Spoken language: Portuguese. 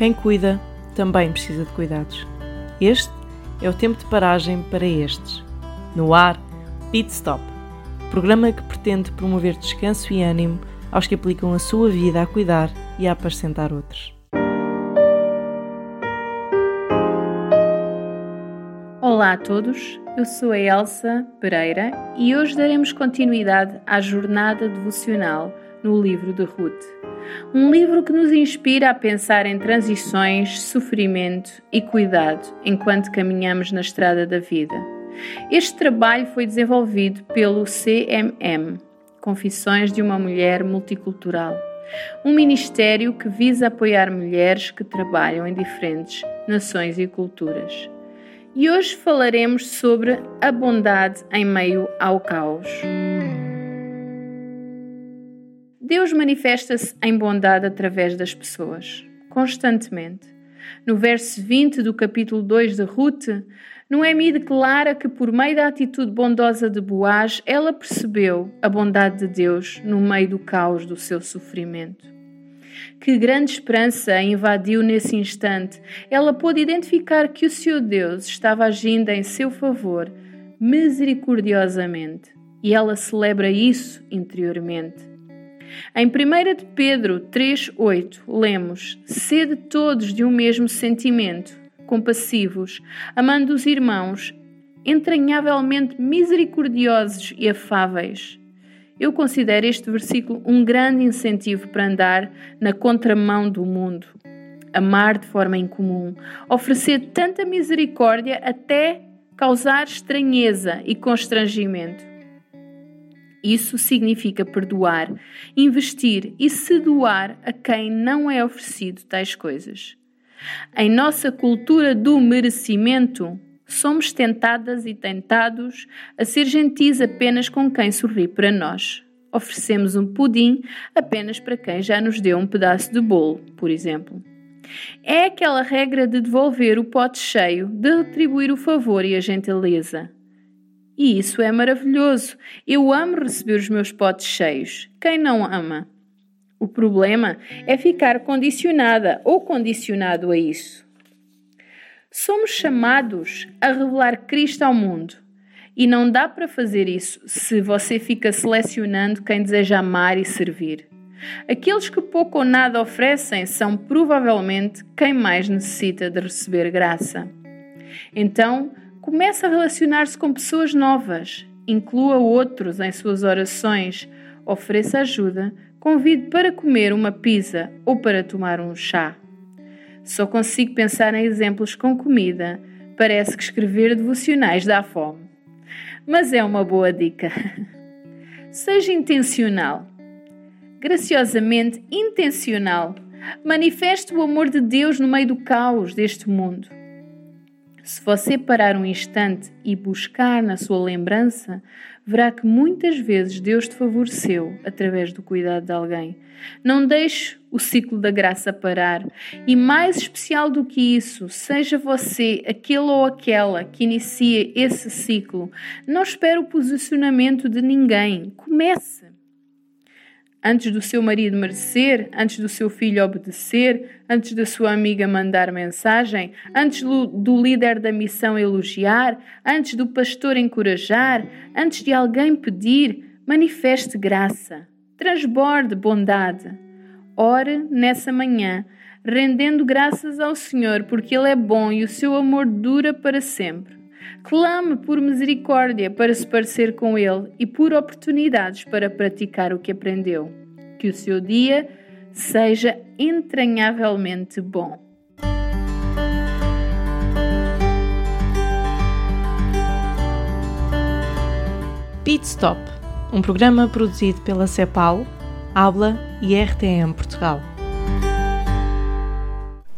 Quem cuida também precisa de cuidados. Este é o tempo de paragem para estes. No ar, Pit Stop, programa que pretende promover descanso e ânimo aos que aplicam a sua vida a cuidar e a apacentar outros. Olá a todos, eu sou a Elsa Pereira e hoje daremos continuidade à jornada devocional no livro de Ruth. Um livro que nos inspira a pensar em transições, sofrimento e cuidado enquanto caminhamos na estrada da vida. Este trabalho foi desenvolvido pelo CMM, Confissões de uma Mulher Multicultural, um ministério que visa apoiar mulheres que trabalham em diferentes nações e culturas. E hoje falaremos sobre a bondade em meio ao caos. Deus manifesta-se em bondade através das pessoas, constantemente. No verso 20 do capítulo 2 de Ruth, Noemi declara que, por meio da atitude bondosa de Boaz, ela percebeu a bondade de Deus no meio do caos do seu sofrimento. Que grande esperança a invadiu nesse instante! Ela pôde identificar que o seu Deus estava agindo em seu favor misericordiosamente e ela celebra isso interiormente. Em 1 de Pedro 3,8 lemos: Sede todos de um mesmo sentimento, compassivos, amando os irmãos, entranhavelmente misericordiosos e afáveis. Eu considero este versículo um grande incentivo para andar na contramão do mundo. Amar de forma incomum, oferecer tanta misericórdia até causar estranheza e constrangimento. Isso significa perdoar, investir e se doar a quem não é oferecido tais coisas. Em nossa cultura do merecimento, somos tentadas e tentados a ser gentis apenas com quem sorri para nós. Oferecemos um pudim apenas para quem já nos deu um pedaço de bolo, por exemplo. É aquela regra de devolver o pote cheio, de retribuir o favor e a gentileza. E isso é maravilhoso. Eu amo receber os meus potes cheios. Quem não ama? O problema é ficar condicionada ou condicionado a isso. Somos chamados a revelar Cristo ao mundo. E não dá para fazer isso se você fica selecionando quem deseja amar e servir. Aqueles que pouco ou nada oferecem são provavelmente quem mais necessita de receber graça. Então, Comece a relacionar-se com pessoas novas, inclua outros em suas orações, ofereça ajuda, convide para comer uma pizza ou para tomar um chá. Só consigo pensar em exemplos com comida. Parece que escrever devocionais dá fome. Mas é uma boa dica. Seja intencional. Graciosamente intencional. Manifeste o amor de Deus no meio do caos deste mundo. Se você parar um instante e buscar na sua lembrança, verá que muitas vezes Deus te favoreceu através do cuidado de alguém. Não deixe o ciclo da graça parar. E mais especial do que isso, seja você aquele ou aquela que inicia esse ciclo, não espere o posicionamento de ninguém. Comece antes do seu marido merecer, antes do seu filho obedecer, antes da sua amiga mandar mensagem, antes do, do, líder da missão elogiar, antes do pastor encorajar, antes de alguém pedir, manifeste graça, transborde bondade. Ore nessa manhã, rendendo graças ao Senhor, porque Ele é bom e o seu amor dura para sempre. Clame por misericórdia para se parecer com Ele e por oportunidades para praticar o que aprendeu. Que o seu dia seja entranhavelmente bom. Pit Stop, um programa produzido pela CEPAL, Habla e RTM Portugal.